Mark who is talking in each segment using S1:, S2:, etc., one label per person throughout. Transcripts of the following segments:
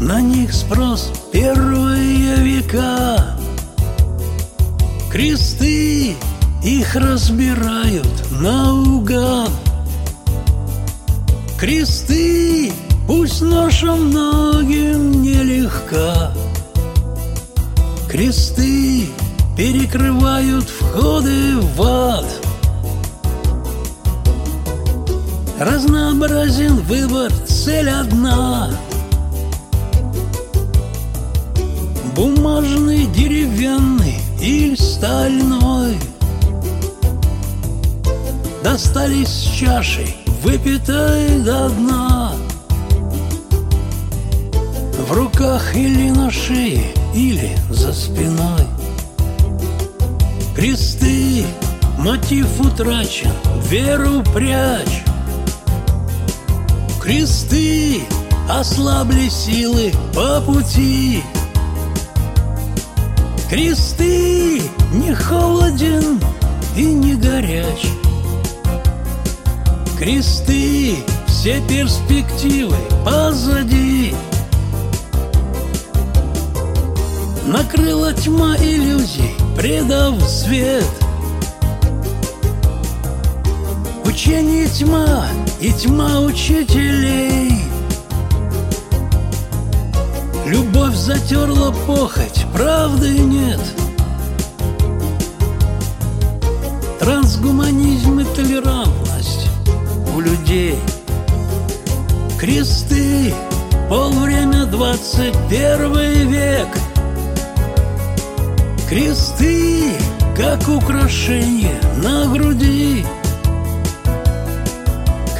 S1: На них спрос первые века. Кресты их разбирают наугад. Кресты пусть ноша многим нелегка. Кресты перекрывают входы в ад Разнообразен выбор, цель одна. Бумажный, деревянный или стальной. Достались чашей, выпитой до дна В руках или на шее, или за спиной. Кресты, мотив утрачен, веру прячь Кресты, ослабли силы по пути. Кресты не холоден и не горяч. Кресты, все перспективы позади. Накрыла тьма иллюзий, предав свет. Учение тьма и тьма учителей. Любовь затерла похоть, правды нет. Трансгуманизм и толерантность у людей. Кресты, полвремя двадцать первый век. Кресты, как украшение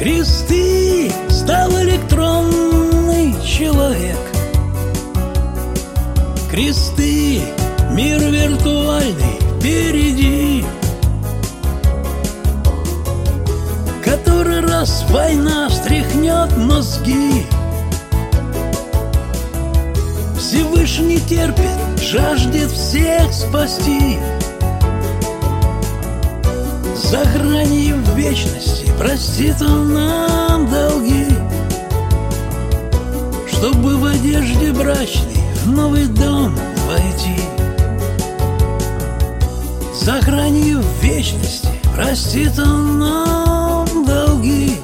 S1: Кресты, стал электронный человек. Кресты, мир виртуальный впереди. Который раз война встряхнет мозги. Всевышний терпит, жаждет всех спасти. За гранью вечности простит он нам долги Чтобы в одежде брачной в новый дом войти. Гранью вечности простит он нам долги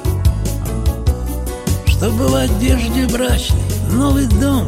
S1: Чтобы в одежде брачной в новый дом